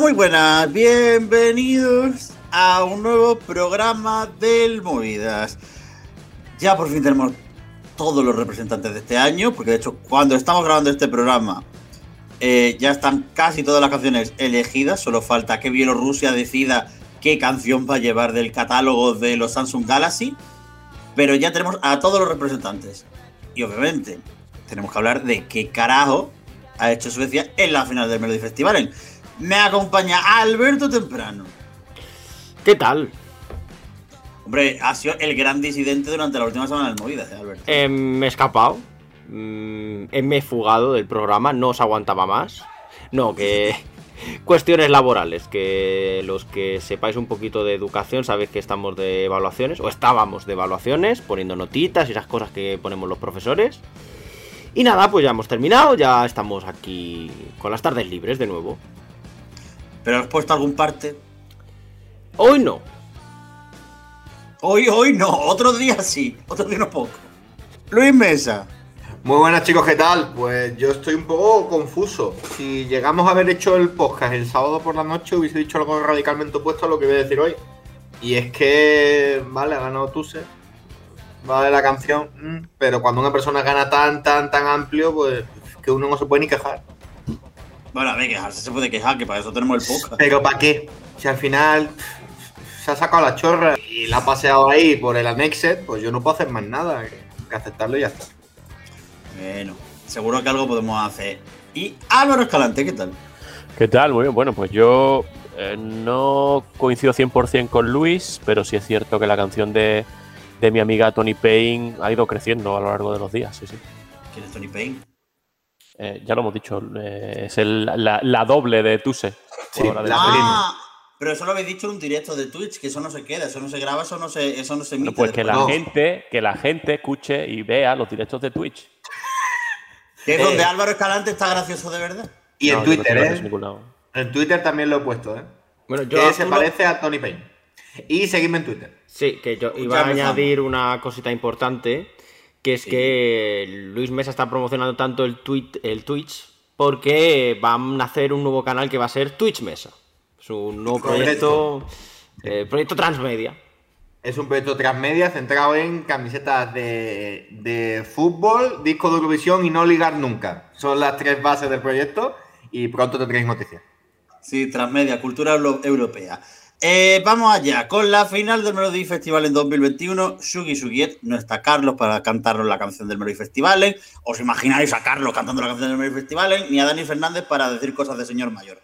Muy buenas, bienvenidos a un nuevo programa del Movidas. Ya por fin tenemos todos los representantes de este año, porque de hecho cuando estamos grabando este programa eh, ya están casi todas las canciones elegidas, solo falta que Bielorrusia decida qué canción va a llevar del catálogo de los Samsung Galaxy, pero ya tenemos a todos los representantes. Y obviamente tenemos que hablar de qué carajo ha hecho Suecia en la final del Melody Festival. Me acompaña Alberto Temprano. ¿Qué tal? Hombre, ha sido el gran disidente durante la última semana del Movidas, ¿eh, Alberto? Eh, me he escapado. Mm, me he fugado del programa, no os aguantaba más. No, que. Cuestiones laborales, que los que sepáis un poquito de educación sabéis que estamos de evaluaciones, o estábamos de evaluaciones, poniendo notitas y esas cosas que ponemos los profesores. Y nada, pues ya hemos terminado, ya estamos aquí con las tardes libres de nuevo. ¿Pero has puesto algún parte? Hoy no. Hoy, hoy no, otro día sí, otro día no poco. Luis Mesa. Muy buenas chicos, ¿qué tal? Pues yo estoy un poco confuso. Si llegamos a haber hecho el podcast el sábado por la noche, hubiese dicho algo radicalmente opuesto a lo que voy a decir hoy. Y es que, vale, ha ganado Tuse, vale la canción, mm, pero cuando una persona gana tan, tan, tan amplio, pues que uno no se puede ni quejar. Bueno, a ver, quejarse se puede quejar, que para eso tenemos el podcast. Pero ¿para qué? Si al final se ha sacado la chorra y la ha paseado ahí por el Annexed, pues yo no puedo hacer más nada que aceptarlo y ya está. Bueno, seguro que algo podemos hacer. Y Álvaro Escalante, ¿qué tal? ¿Qué tal? Muy bien. Bueno, pues yo eh, no coincido 100% con Luis, pero sí es cierto que la canción de, de, mi amiga Tony Payne ha ido creciendo a lo largo de los días. Sí, sí. ¿Quién es Tony Payne? Eh, ya lo hemos dicho, eh, es el, la, la, doble de Tuse. Sí, la ah, pero eso lo habéis dicho en un directo de Twitch, que eso no se queda, eso no se graba, eso no se, eso no se emite. Pues que la, No. gente, que la gente escuche y vea los directos de Twitch. Que es Eh. donde Álvaro Escalante está gracioso de verdad. Y No, en no Twitter, ¿eh? en Twitter también lo he puesto, ¿eh? Bueno, yo que se uno- parece a Tony Payne. Y seguidme en Twitter. Sí, que yo Ya iba a empezamos. añadir una cosita importante, que es que Luis Mesa está promocionando tanto el, tweet, el Twitch porque van a hacer un nuevo canal que va a ser Twitch Mesa. Es un nuevo proyecto, eh, proyecto transmedia. Es un proyecto transmedia centrado en camisetas de, de fútbol, disco de Eurovisión y no ligar nunca. Son las tres bases del proyecto y pronto tendréis noticias. Sí, transmedia, cultura euro- europea. Eh, vamos allá, con la final del Melody Festival en 2021. Shugi Shugiet, no está Carlos para cantarnos la canción del Melody Festival. ¿Os imagináis a Carlos cantando la canción del Melody Festival? Ni a Dani Fernández para decir cosas de señor mayor.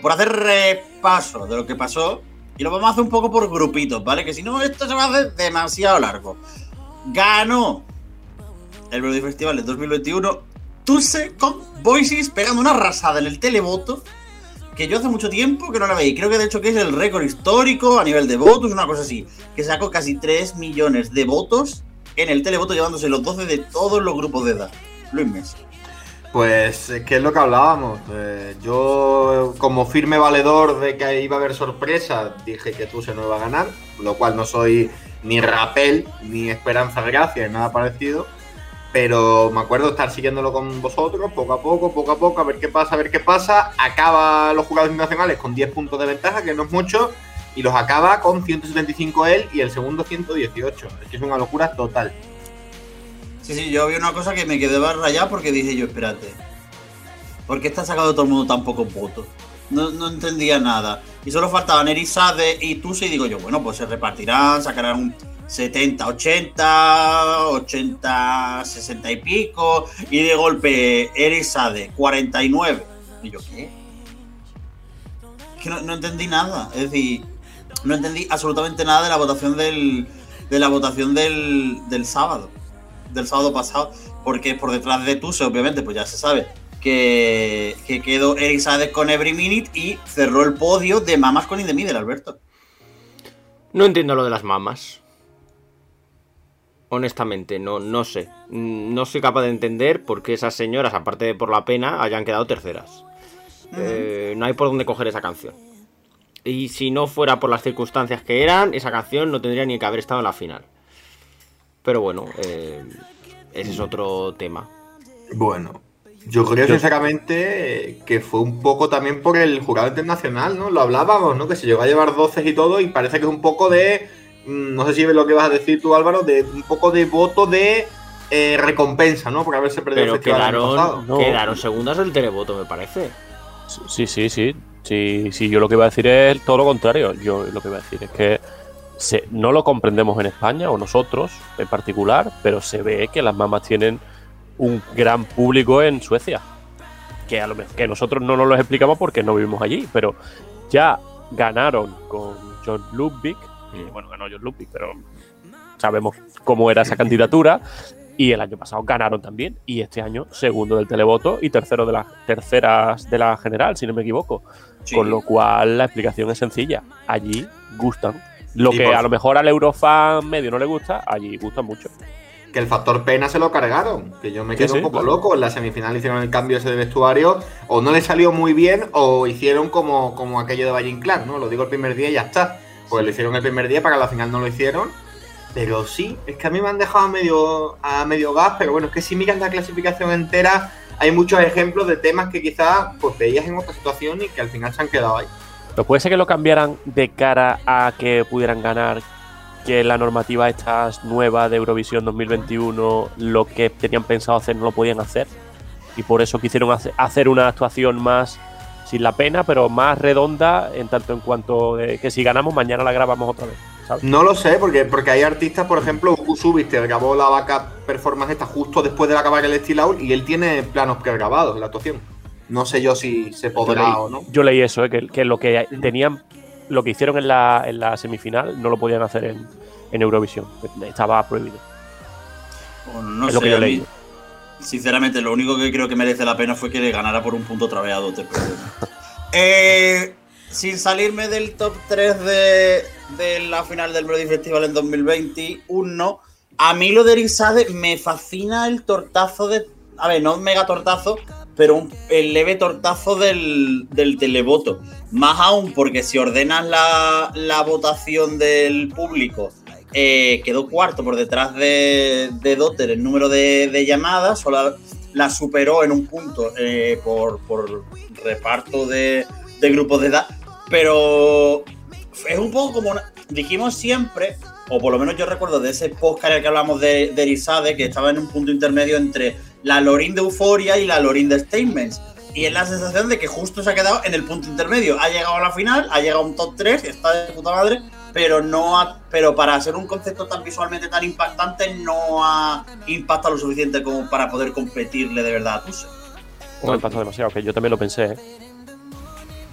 Por hacer repaso de lo que pasó, y lo vamos a hacer un poco por grupitos, ¿vale? Que si no, esto se va a hacer demasiado largo. Ganó el Melody Festival de 2021 Tuse con Voices pegando una arrasada en el televoto que yo hace mucho tiempo que no la veía. Creo que de hecho que es el récord histórico a nivel de votos, una cosa así. Que sacó casi 3 millones de votos en el televoto llevándose los 12 de todos los grupos de edad. Luis Messi. Pues es que es lo que hablábamos. Eh, yo, como firme valedor de que iba a haber sorpresa, dije que Tuse no iba a ganar, lo cual no soy ni Rapel ni Esperanza Gracia ni nada parecido. Pero me acuerdo estar siguiéndolo con vosotros, poco a poco, poco a poco, a ver qué pasa, a ver qué pasa. Acaba los jugadores nacionales con 10 puntos de ventaja, que no es mucho, y los acaba con 175 él y el segundo 118. Es que es una locura total. Sí, sí, yo vi una cosa que me quedé rayado porque dije yo, espérate. ¿Por qué está sacado todo el mundo tan pocos votos? No, no entendía nada. Y solo faltaban Erisade y Tuse y digo yo, bueno, pues se repartirán, sacarán un 70, 80, 80, 60 y pico. Y de golpe Erisade, 49. Y yo, ¿qué? Es que no, no entendí nada. Es decir, no entendí absolutamente nada de la votación del, de la votación del, del sábado del sábado pasado, porque por detrás de Tuse, obviamente, pues ya se sabe que, que quedó Eric Sades con Every Minute y cerró el podio de Mamas con In the Middle, Alberto. No entiendo lo de las mamas. Honestamente, no, no sé. Mm, No soy capaz de entender por qué esas señoras, aparte de por la pena, hayan quedado terceras. Eh, no hay por dónde coger esa canción. Y si no fuera por las circunstancias que eran, esa canción no tendría ni que haber estado en la final. Pero bueno, eh, ese es otro tema. Bueno, yo creo sinceramente que fue un poco también por el jurado internacional, ¿no? Lo hablábamos, ¿no? Que se llegó a llevar 12 y todo y parece que es un poco de, no sé si ves lo que vas a decir tú Álvaro, de un poco de voto de eh, recompensa, ¿no? Por haberse perdido Pero el festival el año quedaron. No. quedaron segundas el televoto, me parece. Sí, sí, sí. Sí, sí, yo lo que iba a decir es todo lo contrario. Yo lo que iba a decir es que se- no lo comprendemos en España, o nosotros en particular, pero se ve que las mamas tienen un gran público en Suecia. Que a lo mejor que nosotros no nos lo explicamos porque no vivimos allí, pero ya ganaron con John Ludwig. Y, bueno, ganó John Ludwig, pero sabemos cómo era esa candidatura. Y el año pasado ganaron también. Y este año, segundo del televoto y tercero de las terceras de la general, si no me equivoco. Sí. Con lo cual la explicación es sencilla. Allí gustan. Lo Y que a lo mejor al Eurofan medio no le gusta, allí gustan mucho. Que el factor pena se lo cargaron. Que yo me Sí, quedo sí, un poco claro. loco. En la semifinal hicieron el cambio ese de vestuario. O no le salió muy bien, o hicieron como, como aquello de Valle Inclán, ¿no? Lo digo el primer día y ya está. Pues lo hicieron el primer día para la final no lo hicieron. Pero sí, es que a mí me han dejado a medio, a medio gas. Pero bueno, es que si miras la clasificación entera, hay muchos ejemplos de temas que quizás pues veías en otra situación y que al final se han quedado ahí. Pero puede ser que lo cambiaran de cara a que pudieran ganar, que la normativa esta nueva de Eurovisión 2021, lo que tenían pensado hacer no lo podían hacer. Y por eso quisieron hace- hacer una actuación más sin la pena, pero más redonda en tanto en cuanto de que si ganamos mañana la grabamos otra vez. ¿sabes? No lo sé, porque, porque hay artistas, por ejemplo, Subiste grabó la vaca performance esta justo después de acabar el Steel Out y él tiene planos pregrabados en la actuación. No sé yo si se podrá leí, o no. yo leí eso, eh, que, que lo que tenían, lo que hicieron en la, en la semifinal no lo podían hacer en, en Eurovisión. Estaba prohibido. Bueno, no es lo que yo a mí, leí. Sinceramente, lo único que creo que merece la pena fue que le ganara por un punto otra vez a. Eh, sin salirme del top 3 de, de la final del Brody Festival en 2021, a mí lo de Erizade me fascina el tortazo de. A ver, no un mega tortazo, pero un, el leve tortazo del, del televoto. Más aún porque si ordenas la, la votación del público, eh, quedó cuarto por detrás de, de Dotter en número de, de llamadas, solo la superó en un punto eh, por, por reparto de, de grupos de edad, pero es un poco como dijimos siempre, o por lo menos yo recuerdo de ese podcast en el que hablamos de, de Erizade, que estaba en un punto intermedio entre la Lorin de Euforia y la Lorin de Statements. Y es la sensación de que justo se ha quedado en el punto intermedio. Ha llegado a la final, ha llegado a un top 3, está de puta madre, pero no ha- pero para ser un concepto tan visualmente tan impactante no ha impactado lo suficiente como para poder competirle de verdad a Tuse. No impactó demasiado, que yo también lo pensé. ¿eh?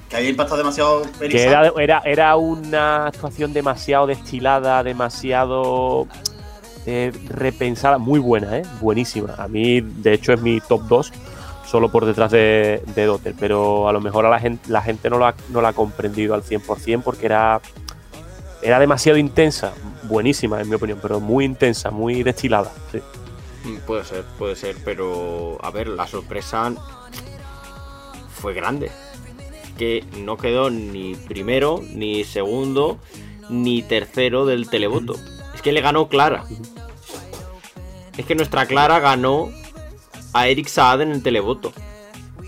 Que haya impactado demasiado Que era, era, era una actuación demasiado destilada, demasiado eh, repensada, muy buena, ¿eh? buenísima. A mí, de hecho, es mi top 2, solo por detrás de, de Dotter, pero a lo mejor a la gente, la gente no, lo ha, no la ha comprendido al 100% porque era, era demasiado intensa, buenísima en mi opinión, pero muy intensa, muy destilada. sí. Mm, Puede ser, puede ser, pero a ver, la sorpresa fue grande. Que no quedó ni primero, ni segundo, ni tercero del televoto. Es que le ganó Clara. Es que nuestra Clara ganó a Eric Saad en el televoto.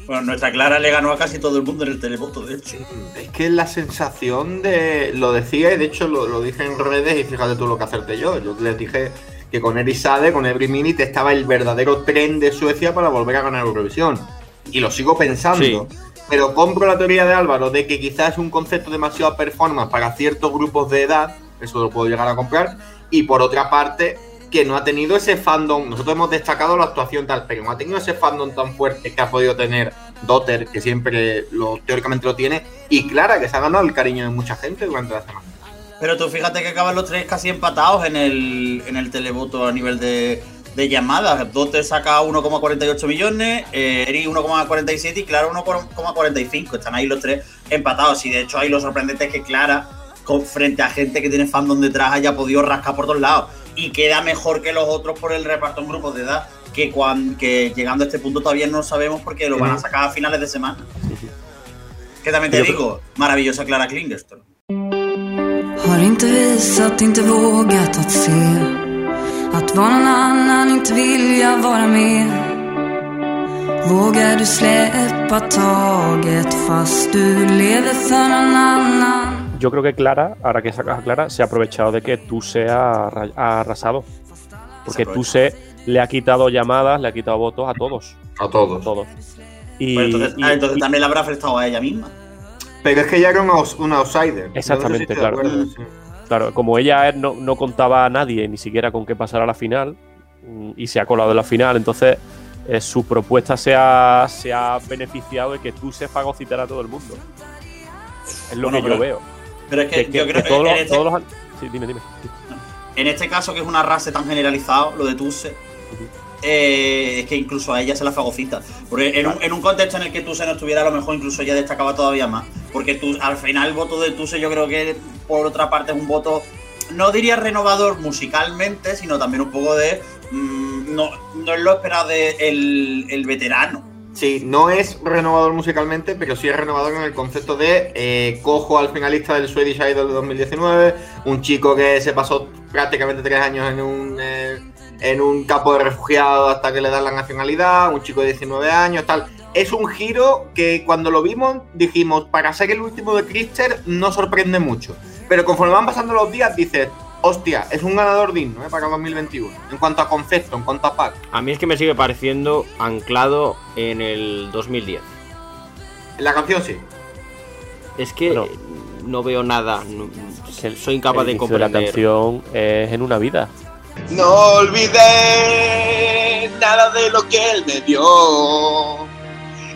Bueno, nuestra Clara le ganó a casi todo el mundo en el televoto, de hecho. Es que la sensación de. Lo decía y de hecho lo, lo dije en redes y fíjate tú lo que hacerte yo. Yo les dije que con Erisade, con Every Minute, estaba el verdadero tren de Suecia para volver a ganar Eurovisión. Y lo sigo pensando. Sí. Pero compro la teoría de Álvaro de que quizás es un concepto demasiado performance para ciertos grupos de edad. Eso lo puedo llegar a comprar. Y por otra parte, que no ha tenido ese fandom. Nosotros hemos destacado la actuación tal, pero no ha tenido ese fandom tan fuerte que ha podido tener Dotter, que siempre lo teóricamente lo tiene, y Clara, que se ha ganado el cariño de mucha gente durante la semana. Pero tú fíjate que acaban los tres casi empatados en el, en el televoto a nivel de, de llamadas. Dote saca 1,48 millones, eh, Eri 1,47 y Clara 1,45. Están ahí los tres empatados. Y de hecho ahí lo sorprendente es que Clara, con, frente a gente que tiene fandom detrás, haya podido rascar por todos lados. Y queda mejor que los otros por el reparto en grupos de edad. Que, cuan- que llegando a este punto todavía no sabemos porque lo van a sacar a finales de semana. Que también te digo, maravillosa Clara Klingerstrom. Har inte visat, inte vågat att se Att vara någon annan, inte vilja vara med Vågar du släppa taget fast du lever för någon annan Yo creo que Clara, ahora que sacas a Clara, se ha aprovechado de que arra- ha arrasado. Porque Se Tuse le ha quitado llamadas, le ha quitado votos a todos. A A todos. todos. Y, Pues entonces, y- ah, entonces y- también le habrá afectado a ella misma. Pero es que ya era un, aus- un outsider. Exactamente, claro. sí. Claro, como ella no, no contaba a nadie ni siquiera con que pasara a la final mm, y se ha colado en la final, entonces eh, su propuesta se ha, se ha beneficiado de que tú se fagocitar a todo el mundo. Es lo Bueno, que yo veo. Pero es que, Que, que- yo creo que todos, los, este, todos los- Sí, dime, dime. en este caso, que es una raza tan generalizado, lo de Tuse, eh, es que incluso a ella se la fagocita. Porque en, un, en un contexto en el que Tuse no estuviera, a lo mejor incluso ella destacaba todavía más. Porque tú, al final el voto de Tuse yo creo que, por otra parte, es un voto, no diría renovador musicalmente, sino también un poco de... mm, no, no es lo esperado de el, el veterano. Sí, no es renovador musicalmente, pero sí es renovador en el concepto de eh, cojo al finalista del Swedish Idol de 2019, un chico que se pasó prácticamente tres años en un, eh, en un campo de refugiados hasta que le dan la nacionalidad, un chico de 19 años, tal. Es un giro que cuando lo vimos dijimos, para ser el último de Christer no sorprende mucho. Pero conforme van pasando los días dices, hostia, es un ganador digno eh, para 2021. En cuanto a concepto, en cuanto a pack. A mí es que me sigue pareciendo anclado en el 2010. La canción sí. Es que Bueno. no veo nada. no- Es que el- soy incapaz el de inicio la comprender. canción es en una vida. No olvidé nada de lo que él me dio.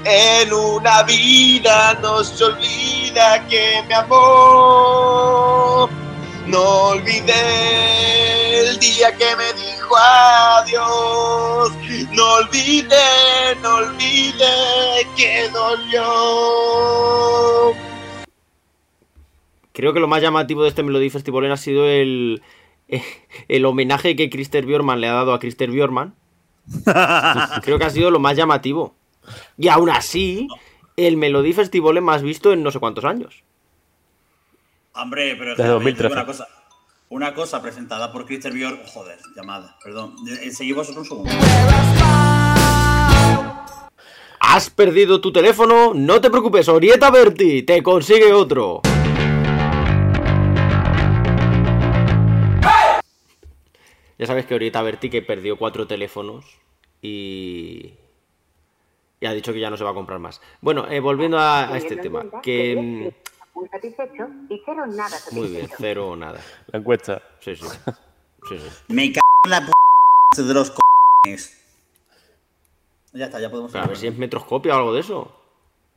En una vida no se olvida que me amó. No olvidé el día que me dijo adiós. No olvidé, no olvidé que dolió. Creo que lo más llamativo de este Melody Festival ha sido el, el homenaje que Christer Bjorman le ha dado a Christer Bjorman. Creo que ha sido lo más llamativo. Y aún así, el Melody Festival es más visto en no sé cuántos años. Hombre, pero es Desde que 2013. Una cosa, una cosa presentada por Christer Björk. Joder, llamada, perdón. Eh, Seguimos otro un segundo. ¿Has perdido tu teléfono? No te preocupes, Orieta Berti te consigue otro. Ya sabes que Orieta Berti que perdió cuatro teléfonos y... y ha dicho que ya no se va a comprar más. Bueno, eh, volviendo a, a este tema, que... Muy satisfecho y cero nada satisfecho. Muy bien, cero o nada. La encuesta. Sí, sí. Sí, sí. Me cago en la p de los cojones. Ya está, ya podemos Pero a ver si es metroscopia o algo de eso.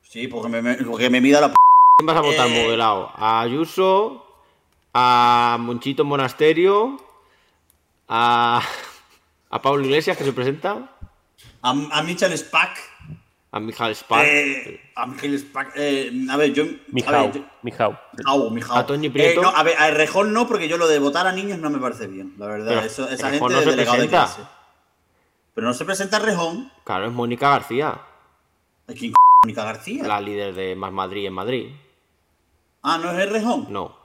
Sí, porque me, me- porque me mida la p. ¿Quién vas a votar Eh. modelado? ¿A Ayuso? ¿A Monchito Monasterio? ¿A, a Pablo Iglesias que se presenta? A, a Michel Spack. ¿A Mijael Spark? Eh, a Michel Spack. Eh, a ver, yo. A Mijau. Mijau. Mijau, Mijau. ¿A Toñi Prieto? Eh, no, a ver, a Rejón no, porque yo lo de votar a niños no me parece bien, la verdad. Pero Eso, esa Errejón gente no de se delegado de presenta. clase. Pero no se presenta Rejón. Claro, es Mónica García, ¿Quién c Mónica García? la líder de Más Madrid en Madrid. Ah, ¿no es el Rejón? No.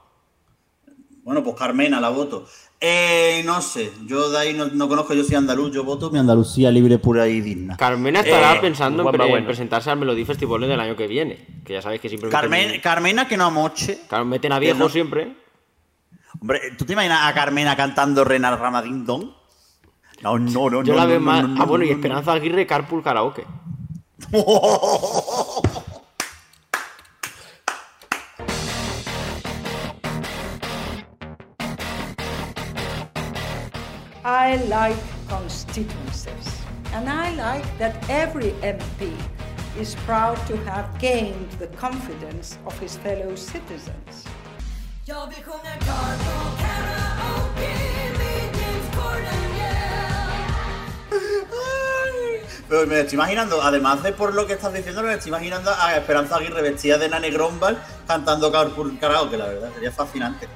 Bueno, pues Carmena la voto. Eh, no sé, yo de ahí no, no conozco, yo soy andaluz, yo voto mi Andalucía libre, pura y digna. Carmena estará Eh, pensando en, pre- en bueno. presentarse al Melody Festival del año que viene. Que ya sabéis que siempre Carmen, meten, Carmena que no amoche. claro, meten a viejos no. siempre. Hombre, ¿tú te imaginas a Carmena cantando Renar Ramadín Don? No, no, no, Yo no, la no, veo no, más. no, no, ah, bueno, y. Esperanza Aguirre, Carpool Karaoke. I like constituencies, and I like that every MP is proud to have gained the confidence of his fellow citizens. Pero me estoy imaginando, además de por lo que estás diciendo, me estoy imaginando a Esperanza Aguirre vestida de Nane Grombal cantando Carpool Karaoke, la verdad, sería fascinante.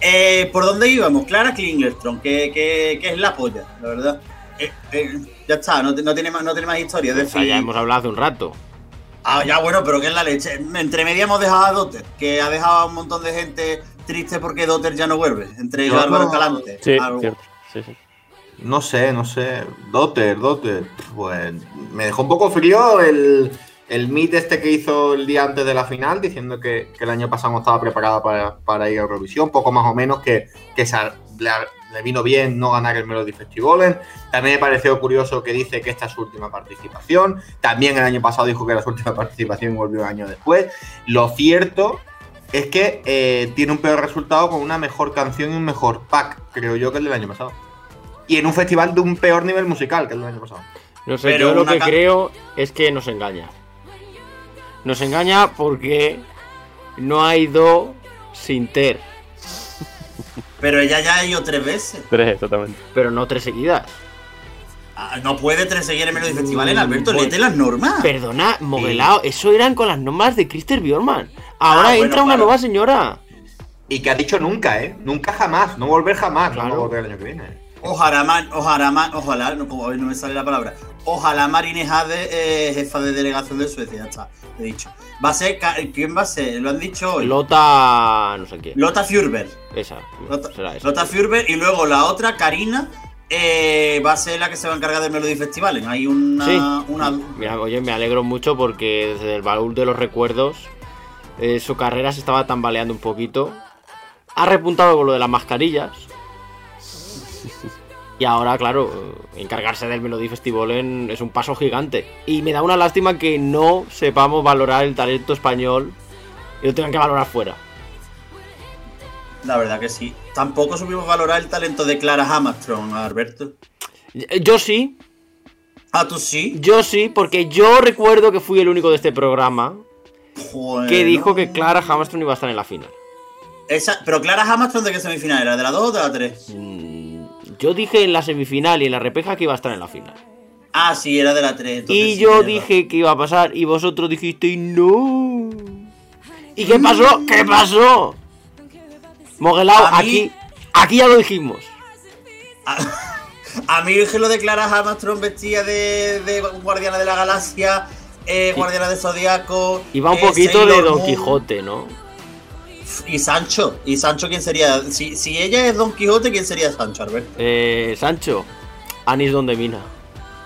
Eh, ¿Por dónde íbamos? Clara Klingerstrom, que, que, que es la polla, la verdad. Eh, eh, ya está, no, no tiene más, no tiene más historia. Es O sea, decir, ya hemos hablado hace un rato. Ah, ya bueno, pero que es la leche. Entre media hemos dejado a Dotter, que ha dejado a un montón de gente triste porque Dotter ya no vuelve. Entre ellos Álvaro no- Escalante. Sí. Sí, sí. No sé, no sé. Dotter, Dotter. Pues me dejó un poco frío el, el meet este que hizo el día antes de la final, diciendo que, que el año pasado no estaba preparada para, para ir a Eurovisión, poco más o menos que, que se- le, le vino bien no ganar el Melody Festival. También me pareció curioso que dice que esta es su última participación. También el año pasado dijo que era su última participación y volvió un año después. Lo cierto es que eh, tiene un peor resultado con una mejor canción y un mejor pack, creo yo, que el del año pasado. Y en un festival de un peor nivel musical que el del año pasado. No sé, Pero yo lo que creo es que nos engaña. Nos engaña porque no ha ido sin ter, Pero ella ya ha ido tres veces. Tres, exactamente. pero no tres seguidas. Ah, No puede tres seguir en Melody Festival, Mm, Alberto, bueno. léete las normas. Perdona, Moguelao, eso eran con las normas de Christer Bjorman. Ahora Ah, bueno, entra una claro. nueva señora. Y que ha dicho nunca, ¿eh? Nunca jamás. No volver jamás. Claro. No volver el año que viene. Ojalá, man- ojalá, man- ojalá, no, hoy no me sale la palabra. Ojalá Marine Jade, eh, jefa de delegación de Suecia, ya está, he dicho. Va a ser, ¿quién va a ser? Lo han dicho hoy. Lota. no sé quién. Lota Furber. Esa. Lota, será esa. Lota Furber y luego la otra, Karina, eh, va a ser la que se va a encargar del Melody Festival. Hay una, Sí. una Mira, oye, me alegro mucho porque desde el baúl de los recuerdos eh, su carrera se estaba tambaleando un poquito. Ha repuntado con lo de las mascarillas. Y ahora, claro, encargarse del Melody Festival en- es un paso gigante. Y me da una lástima que no sepamos valorar el talento español y lo tengan que valorar fuera. La verdad que sí. Tampoco supimos valorar el talento de Clara Hammerstrom, Alberto. Yo sí, Ah, tú sí. yo sí, porque yo recuerdo que fui el único de este programa Joder, que dijo no. que Clara Hammerstone iba a estar en la final. Esa, pero Clara Hammerstrom, ¿de qué semifinal era? ¿De la 2 o de la 3? Mm, Yo dije en la semifinal y en la repeja que iba a estar en la final. Ah, sí, era de la 3. entonces Y yo dije que iba a pasar y vosotros dijisteis no. ¿Y qué pasó? ¿Qué pasó? Moguelao, aquí, aquí ya lo dijimos. A, a mí dije lo de Clara Hammerstrom vestida de, de Guardiana de la Galaxia, eh, Guardiana de Zodiaco. Iba un eh, poquito de Don Moon. Quijote, ¿no? Y Sancho. ¿Y Sancho quién sería? Si, si ella es Don Quijote, ¿quién sería Sancho, Alberto? Eh, Sancho, Anis donde mina.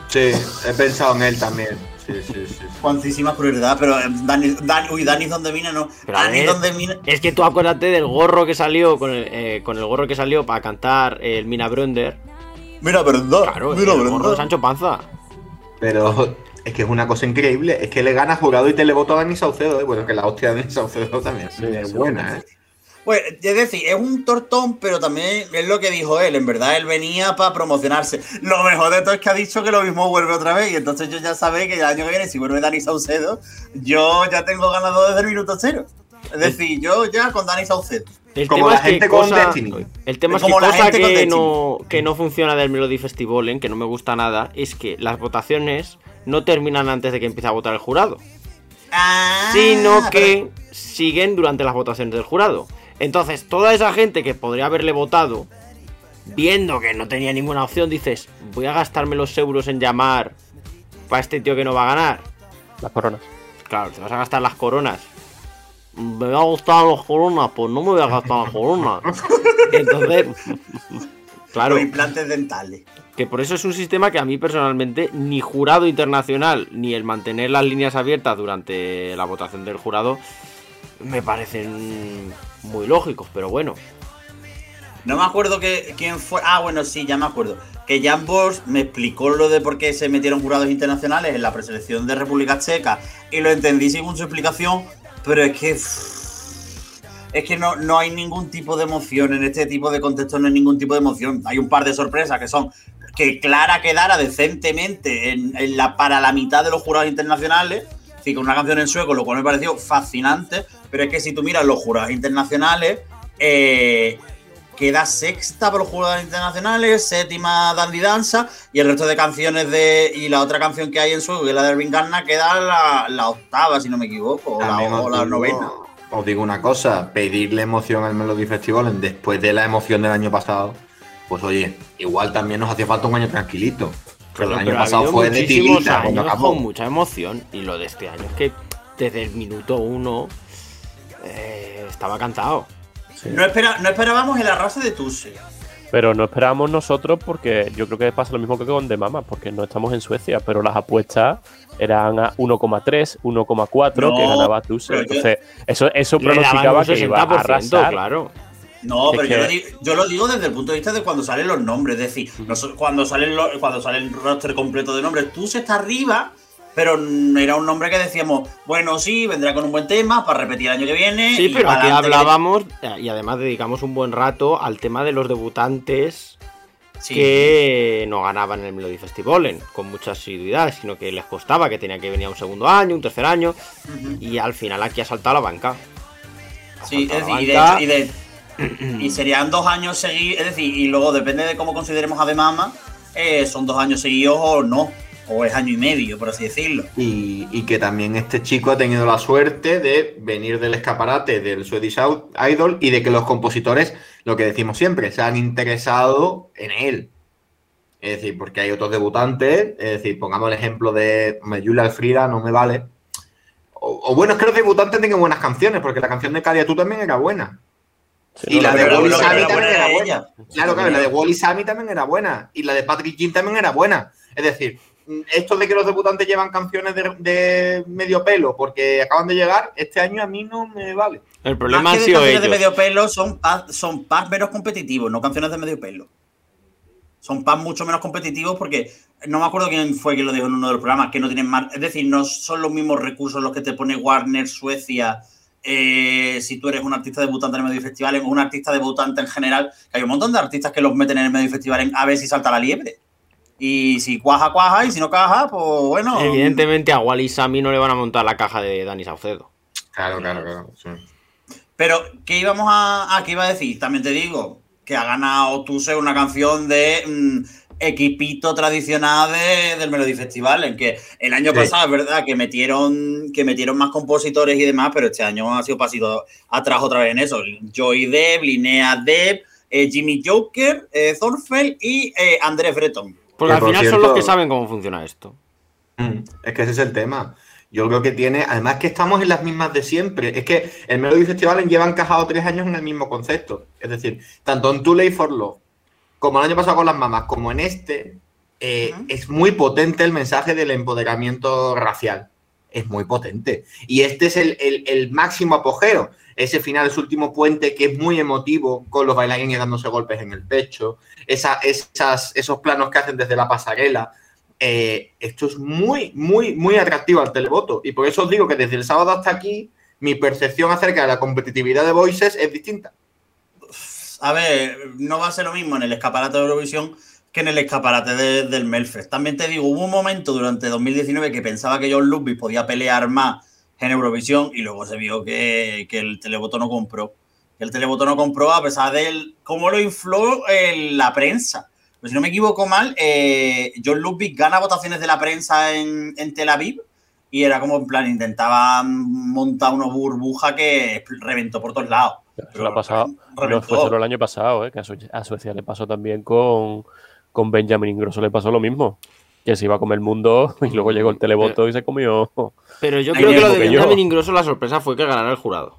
Sí, he pensado en él también. Sí, sí, sí. Cuantísima crueldad, pero eh, Dani, Dani, uy, Dani donde mina no. Pero Dani ver, donde mina. Es que tú acuérdate del gorro que salió con el, eh, con el gorro que salió para cantar el Mina Brunder. Mira, verdad. Claro, mira, el verdad. gorro de Sancho Panza. Pero es que es una cosa increíble. Es que le gana jurado y televoto a Dani Saucedo. ¿eh? Bueno, que la hostia de Dani Saucedo también es buena, ¿eh? Pues, es decir, es un tortón, pero también es lo que dijo él. En verdad, él venía para promocionarse. Lo mejor de todo es que ha dicho que lo mismo vuelve otra vez. Y entonces yo ya sabéis que el año que viene, si vuelve Dani Saucedo, yo ya tengo ganado desde el minuto cero. Es decir, yo ya con Dani Saucedo. El Como tema la es que con cosa- Destiny. El tema es que la cosa que no, que no funciona del Melody Festival, en que no me gusta nada, es que las votaciones no terminan antes de que empiece a votar el jurado, Ah, sino pero- que siguen durante las votaciones del jurado. Entonces, toda esa gente que podría haberle votado, viendo que no tenía ninguna opción, dices, voy a gastarme los euros en llamar para este tío que no va a ganar. Las coronas. Claro, te vas a gastar las coronas. Me va a gustar las coronas, pues no me voy a gastar las coronas. Entonces, claro, Los implantes dentales. que por eso es un sistema que a mí personalmente ni jurado internacional ni el mantener las líneas abiertas durante la votación del jurado me parecen muy lógicos, pero bueno. No me acuerdo que, quién fue. Ah, bueno, sí, ya me acuerdo. Que Jan Bosch me explicó lo de por qué se metieron jurados internacionales en la preselección de República Checa y lo entendí según su explicación, pero es que. Es que no, no hay ningún tipo de emoción en este tipo de contextos, no hay ningún tipo de emoción. Hay un par de sorpresas que son que Clara quedara decentemente en, la, para la mitad de los jurados internacionales, es decir, con una canción en sueco, lo cual me pareció fascinante, pero es que si tú miras los jurados internacionales, eh, queda sexta por los jurados internacionales, séptima Dandy Danza, y el resto de canciones de. Y la otra canción que hay en sueco, que es la de Ervin Garna, queda la, la octava, si no me equivoco, o la, o novena. Os digo una cosa, pedirle emoción al Melody Festival después de la emoción del año pasado, pues oye, igual también nos hacía falta un año tranquilito. Pero el año Pero pasado fue de tirita cuando años acabó. con mucha emoción y lo de este año es que desde el minuto uno eh, estaba cantado. No, espera, no esperábamos el arrase de Tusse. Pero no esperábamos nosotros porque yo creo que pasa lo mismo que con De Mama, porque no estamos en Suecia, pero las apuestas eran a 1,3, 1,4 que ganaba yo- Entonces, eso, eso pronosticaba que iba a 60%, arrasar. claro. No, Es pero que- yo, lo digo, yo lo digo desde el punto de vista de cuando salen los nombres. Es decir, cuando, salen los- cuando sale el roster completo de nombres, tú se está arriba, pero era un nombre que decíamos, bueno, sí, vendrá con un buen tema para repetir el año que viene. Sí, y pero aquí hablábamos eh, y además dedicamos un buen rato al tema de los debutantes Sí. que no ganaban el Melody Festival con mucha asiduidad, sino que les costaba, que tenían que venir a un segundo año, un tercer año, y al final aquí ha saltado la banca. Ha Sí, es decir, de, y, de- y serían dos años seguidos, es decir, y luego depende de cómo consideremos a De Mama, eh, son dos años seguidos o no, o es año y medio, por así decirlo. Y, y que también este chico ha tenido la suerte de venir del escaparate del Swedish Idol y de que los compositores, lo que decimos siempre, se han interesado en él. Es decir, porque hay otros debutantes, es decir, pongamos el ejemplo de Julia Alfrida, no me vale. O, o bueno, es que los debutantes tengan buenas canciones, porque la canción de Caria tú también era buena. Sí, Y no, la de Wally era también era buena. Claro, claro, y la de Wally Sami también era buena. Y la de Patrick King también era buena. Es decir, esto de que los debutantes llevan canciones de, de medio pelo porque acaban de llegar, este año a mí no me vale. El problema Más ha que sido canciones ellos. de medio pelo son packs son packs menos competitivos, no canciones de medio pelo. Son packs mucho menos competitivos porque no me acuerdo quién fue quien lo dijo en uno de los programas, que no tienen más. Es decir, no son los mismos recursos los que te pone Warner, Suecia. eh, si tú eres un artista debutante en el medio festival, o un artista debutante en general, que hay un montón de artistas que los meten en el medio festival en- a ver si salta la liebre. Y si cuaja, cuaja, y si no caja, pues bueno. Evidentemente a Wally y Sammy no le van a montar la caja de Dani Saucedo. Claro, claro, claro. sí. Pero, ¿qué íbamos a, a qué iba a decir? También te digo que ha ganado Tuse una canción de mm, equipito tradicional de- del Melody Festival, en que el año Sí. pasado es verdad que metieron, que metieron más compositores y demás, pero este año ha sido pasito atrás otra vez en eso. Joy Depp, Linnea Depp, eh, Jimmy Joker, eh, Thorfeld y eh, Andrés Breton. Porque Que, al por final son los que saben cómo funciona esto. Mm, Es que ese es el tema. Yo creo que tiene, además que estamos en las mismas de siempre. Es que el Melody Festival lleva encajado tres años en el mismo concepto. Es decir, tanto en Too Late for Love, como el año pasado con las mamás, como en este, eh, es muy potente el mensaje del empoderamiento racial. Es muy potente. Y este es el, el- máximo apogeo. Ese final, ese último puente que es muy emotivo, con los bailarines dándose golpes en el pecho, esa- esas, esos planos que hacen desde la pasarela. Eh, esto es muy, muy, muy atractivo al televoto. Y por eso os digo que desde el sábado hasta aquí, mi percepción acerca de la competitividad de Voices es distinta. A ver, no va a ser lo mismo en el escaparate de Eurovisión que en el escaparate de- del Melfest. También te digo, hubo un momento durante 2019 que pensaba que John Ludwig podía pelear más en Eurovisión y luego se vio que, que el televoto no compró. Que el televoto no compró a pesar de cómo lo infló eh, la prensa. Pues si no me equivoco mal, eh, John Ludwig gana votaciones de la prensa en, en Tel Aviv y era como en plan, intentaba montar una burbuja que reventó por todos lados. Eso le ha pasado. No fue solo el año pasado, ¿eh? que a Suecia le pasó también con, con Benjamin Ingrosso, le pasó lo mismo. Que se iba a comer el mundo y luego llegó el televoto y se comió. Pero yo creo que lo de. Benjamin Ingrosso la sorpresa fue que ganara el jurado.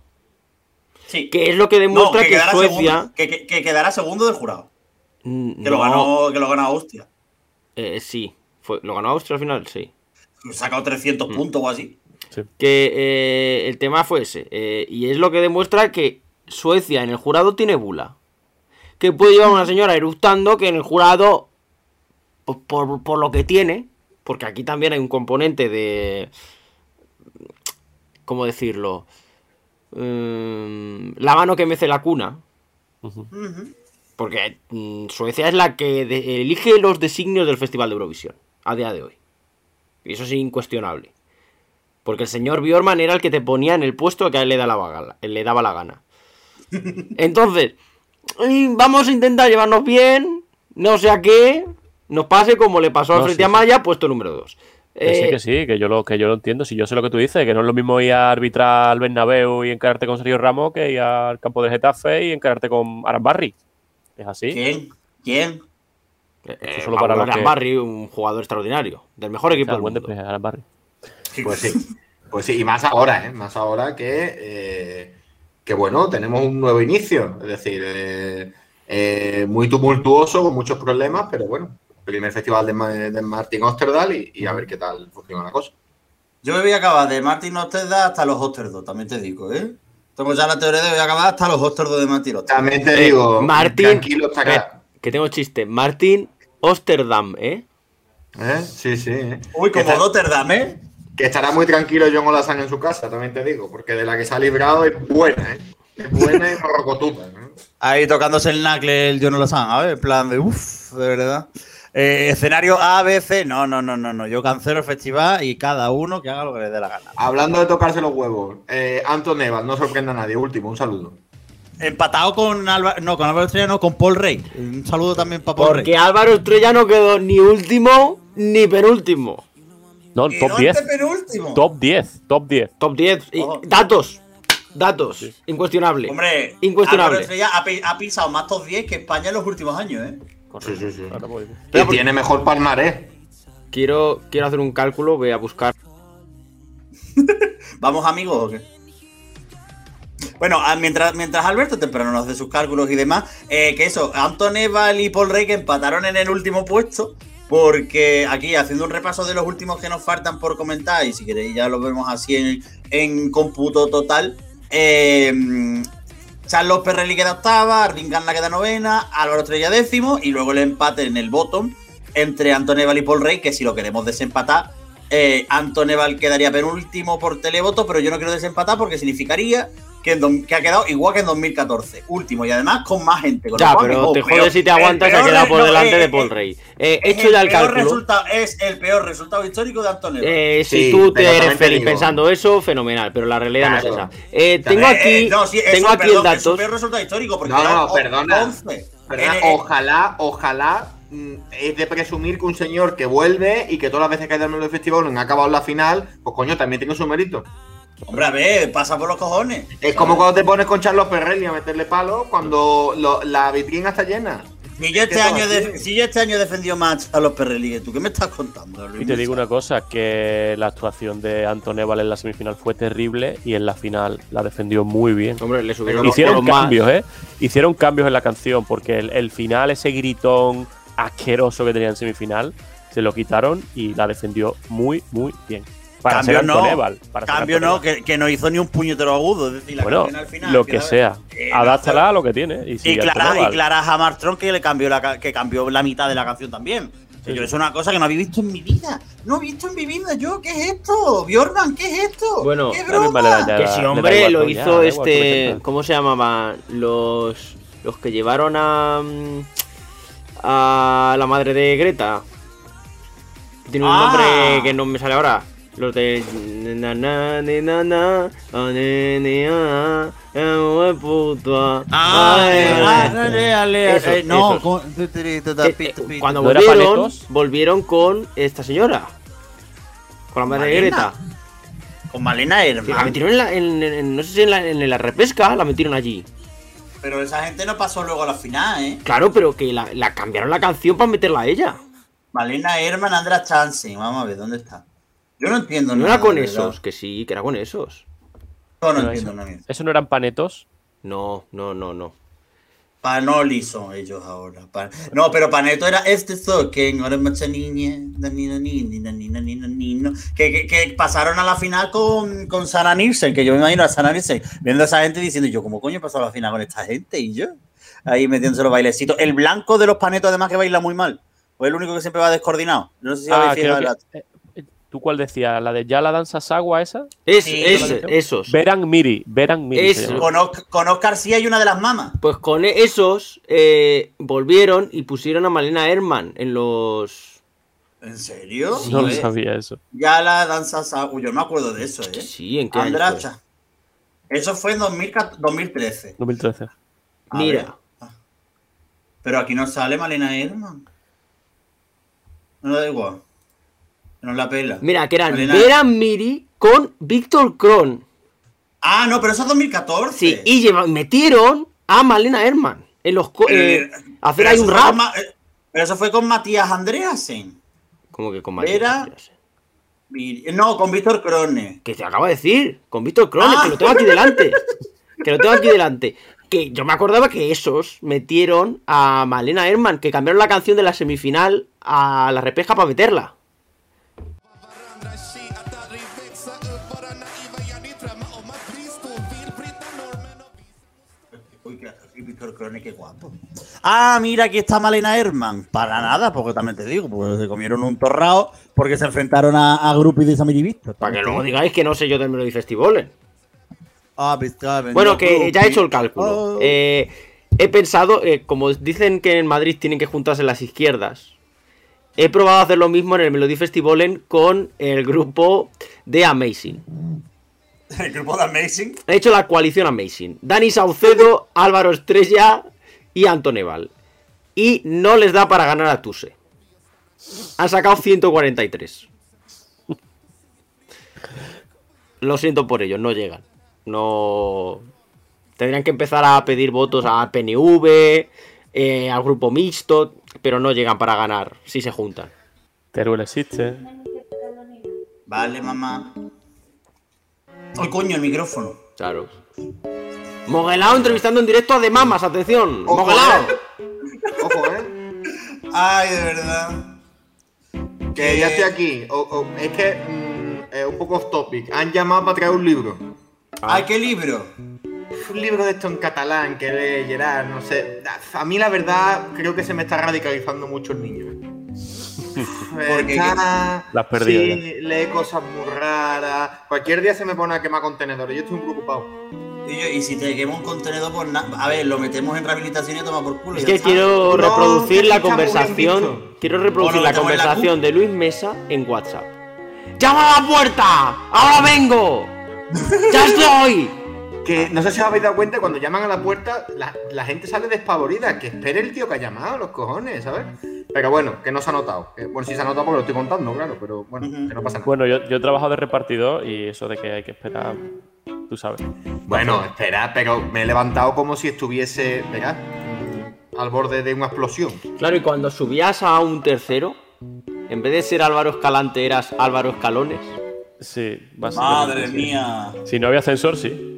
Sí. Que es lo que No, demuestra que, quedara Suecia... segundo, que, que- que quedara segundo del jurado. Mm, Que lo ganó, que lo ganó Austria. eh, sí. Fue, ¿Lo ganó Austria al final? Sí. Sacado 300 Mm. puntos o así. Que eh, el tema fue ese. eh, y es lo que demuestra que Suecia en el jurado tiene bula. Que puede llevar una señora eructando que en el jurado, pues, por, por lo que tiene, porque aquí también hay un componente de... ¿Cómo decirlo? Mm, la mano que mece la cuna. Porque mm, Suecia es la que de- elige los designios del Festival de Eurovisión a día de hoy. Y eso es incuestionable. Porque el señor Bjorman era el que te ponía en el puesto que a él le, da la vaga- le daba la gana. Entonces, vamos a intentar llevarnos bien. No sea que nos pase como le pasó a No, Frente sí, a sí. Maya, puesto número 2. Que sí, que sí, que yo lo, que yo lo entiendo. Si yo sé lo que tú dices, que no es lo mismo ir a arbitrar al Bernabéu y encararte con Sergio Ramos que ir al campo de Getafe y encararte con Arambarri. Es así. ¿Quién? ¿Quién? Eh, solo para los que- Arambarri, un jugador extraordinario, del mejor equipo O sea, del buen mundo. despeje, Arambarri. Pues sí, pues sí, y más ahora, ¿eh? Más ahora que, eh, que bueno, tenemos un nuevo inicio. Es decir, eh, eh, muy tumultuoso, con muchos problemas, pero bueno, primer festival de, de Martin Osterdahl y, y a ver qué tal funciona la cosa. Yo me voy a acabar de Martin Osterda hasta los Osterdo, también te digo, ¿eh? Tengo ya la teoría de voy a acabar hasta los Osterdo de Martin Osterda. También te Eh, digo, Martin, tranquilo está acá. que tengo chiste. Martin Osterdam, ¿eh? ¿Eh? Sí, sí. ¿eh? Uy, como Rotterdam, ¿eh? Que estará muy tranquilo John Olasan en su casa, también te digo, porque de la que se ha librado es buena, ¿eh? Es buena y morrocotuda. ¿no? Ahí tocándose el nacle el Yo no lo sé, a ver, en plan de uff, de verdad. Eh, escenario A, B, C, no, no, no, no, no. Yo cancelo el festival y cada uno que haga lo que le dé la gana. Hablando de tocarse los huevos, eh, Anton Evans, no sorprenda a nadie. Último, un saludo. Empatado con Álvaro, no, con Álvaro Estrella, no, con Paul Rey. Un saludo también para Paul Porque Rey. Álvaro Estrella no quedó ni último ni penúltimo. No, Y top no 10. antepenúltimo. Top 10, top 10. Top 10. Y- Ojo. datos. Datos. Incuestionable. Hombre, Incuestionable. Ha, ha pisado más top 10 que España en los últimos años, ¿eh? Sí, sí, sí. Ahora voy. Y tiene mejor palmarés. Quiero, quiero hacer un cálculo, voy a buscar. ¿Vamos amigos o qué? Bueno, ah, mientras, mientras Alberto temprano nos hace sus cálculos y demás, eh, que eso, Anton Eval y Paul Rey que empataron en el último puesto, porque aquí haciendo un repaso de los últimos que nos faltan por comentar, y si queréis ya lo vemos así en, en cómputo total, eh, Charlos Perrelli queda octava, Arvin Ganna queda novena, Álvaro Estrella décimo, y luego el empate en el bottom entre Anton Eval y Paul Rey, que si lo queremos desempatar, eh, Anton Eval quedaría penúltimo por televoto, pero yo no quiero desempatar porque significaría que, en que ha quedado igual que en 2014, último y además con más gente. con lo Ya, cual, pero te peor- jodes si te el aguantas y ha quedado por no, delante eh, de eh, Paul Rey. Eh, es hecho ya el peor cálculo. resultado- es el peor resultado histórico de Anton Eval. Eh, si Sí, tú te eres feliz digo- pensando eso, fenomenal, pero la realidad no es esa. Eh, tengo Eh, aquí, eh, no, sí, es tengo aquí perdón, el Es un datos. peor resultado histórico porque No, no, perdona. 11. Perdona, En- en- ojalá, ojalá mm, es de presumir que un señor que vuelve y que todas las veces que ha ido al festival no ha acabado en la final, pues coño, también tiene su mérito. Hombre, a ver, pasa por los cojones. Es como cuando te pones con Charlos Perrelli a meterle palo cuando lo- la vitrina está llena. Si yo, este este año he defendido más a los Perrelli que tú, ¿qué me estás contando? Y te digo una cosa, que la actuación de Anton Eval en la semifinal fue terrible y en la final la defendió muy bien. Hombre, le subieron Hicieron los más. cambios, ¿eh? Hicieron cambios en la canción porque el, el final, ese gritón asqueroso que tenía en semifinal, se lo quitaron y la defendió muy, muy bien. Para Cambio ser Anton no, Eval, para ser Cambio Anton no, Eval. que, que no hizo ni un puñetero agudo. Es decir, la Bueno, canción al final, lo que sea. Eh, Adáptala a lo que tiene. Y, Y Clara, y. Clara que le cambió la, que cambió la mitad de la canción también. Sí, yo es una cosa que no había visto en mi vida. No he visto en mi vida yo. ¿Qué es esto? Bjorman, ¿qué es esto? Bueno, ¿Qué broma? Que si hombre lo ya, hizo este. ¿Cómo se llamaban? Los. Los que llevaron a. mm, a la madre de Greta. Tiene un Ah. nombre que no me sale ahora. Los de. na, na, ni, na, na, cuando tu. ¿No era volvieron, volvieron con esta señora. Con la madre de. Greta. Con Malena Que la Herman. metieron en la, en- en- no sé si en la, en la repesca, la metieron allí. Pero esa gente no pasó luego a la final, ¿eh? Claro, pero que la, la cambiaron la canción para meterla a ella. Malena Herman, Andra Chance. Vamos a ver, ¿dónde está? Yo no entiendo No nada, era con esos, que sí, que era con esos. No Pero entiendo eso, nada. ¿Eso no eran panetos? No, no, no, no. Panoli son ellos ahora. No, pero Paneto era este Zoken, ahora es macha niña, no. que, que, que pasaron a la final con, con Sara Nielsen, que yo me imagino a Sara Nielsen viendo a esa gente diciendo, yo, ¿cómo coño he pasado a la final con esta gente? Y yo, ahí metiéndose los bailecitos. El blanco de los Panetos, además, que baila muy mal. O es el único que siempre va descoordinado. No sé si Ah, habéis fijado que- ¿Tú cuál decías? ¿La de Ya la danza Sagua esa? Es, Sí, es- ¿la de- esos. Verán Miri, Verán Miri. Es-. Con, con Oscar sí hay una de las mamas. Pues con esos eh, volvieron y pusieron a Malena Herman en los. ¿En serio? No lo Joder. sabía eso. Ya la danza sa- Uy, yo me acuerdo de eso, ¿eh? Sí, ¿en qué año fue? Andracha. Eso fue en 2014 2013. 2013. A Mira. ver. Ah. Pero aquí no sale Malena Herman. No da igual. No la pela. Mira, que eran Vera Miri con Víctor Kron. Ah, no, pero eso es 2014. Sí, y lleva- metieron a Malena Herman en los. eh, Pero- hacer eso un rap. con eh, Pero eso fue con Matías Andreasen. Como que con Vera- Malena. Mi- No, con Víctor Crone. Que te acabo de decir, con Víctor Crones, Ah. que lo tengo aquí delante. Que lo tengo aquí delante. que yo me acordaba que esos metieron a Malena Herman, que cambiaron la canción de la semifinal a la repeja para meterla. Víctor Crone, qué guapo. Ah, mira, aquí está Malena Herman. Para nada, porque también te digo, pues se comieron un torrao porque se enfrentaron a, a grupos de Samiri Víctor. Para que luego digáis que no sé yo del Melody Festival. Ah, está, Bueno, que ya he hecho el cálculo. Oh. Eh, he pensado, eh, como dicen que en Madrid tienen que juntarse las izquierdas, he probado a hacer lo mismo en el Melody con el grupo de Amazing. El grupo de Amazing. He hecho la coalición Amazing. Dani Saucedo, Álvaro Estrella y Antoneval. Y no les da para ganar a Tuse. Han sacado 143. Lo siento por ellos, no llegan. No. Tendrían que empezar a pedir votos a PNV, eh, al grupo mixto, pero no llegan para ganar si se juntan. Teruel existe. Vale, mamá. ¡Ay, coño, el micrófono! Claro. Moguelao entrevistando en directo a De Mamas, atención. Ojo, Moguelao. Ojo, ¿eh? ¡Ay, de verdad! Que ya estoy aquí. O- o- es que mm, es un poco off topic. Han llamado para traer un libro. ¡Ay, qué libro! Un libro de esto en catalán que lee Gerard, no sé. A mí la verdad creo que se me está radicalizando mucho el niño. Porque- Está- La has perdido Sí, lee cosas muy raras. Cualquier día se me pone a quemar contenedores. Yo estoy muy preocupado. Y, yo, y si te quema un contenedor, pues nada. A ver, lo metemos en rehabilitación y toma por culo. Es que está. quiero reproducir la conversación. Quiero reproducir Bueno, la conversación de Luis Mesa en WhatsApp. ¡Llama a la puerta! ¡Ahora vengo! ¡Ya estoy! Que no sé si os habéis dado cuenta, cuando llaman a la puerta, la, la gente sale despavorida. Que espere el tío que ha llamado, los cojones, ¿sabes? Pero bueno, que no se ha notado. Que, bueno, sí se ha notado porque lo estoy contando, claro, pero bueno, que no pasa nada. Bueno, yo, yo he trabajado de repartidor y eso de que hay que esperar, tú sabes. Bueno, espera, pero me he levantado como si estuviese, verás, al borde de una explosión. Claro, y cuando subías a un tercero, en vez de ser Álvaro Escalante, eras Álvaro Escalones. Sí, básicamente. Madre sí. mía. Si no había ascensor, sí.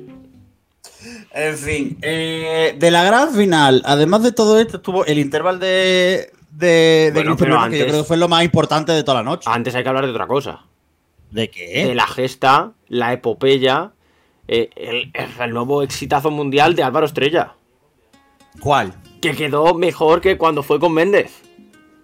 En fin, eh, de la gran final, además de todo esto, estuvo el intervalo de, de, de Bueno, pero que yo creo que fue lo más importante de toda la noche. Antes hay que hablar de otra cosa. ¿De qué? De la gesta, la epopeya, eh, el, el nuevo exitazo mundial de Álvaro Estrella. ¿Cuál? Que quedó mejor que cuando fue con Méndez.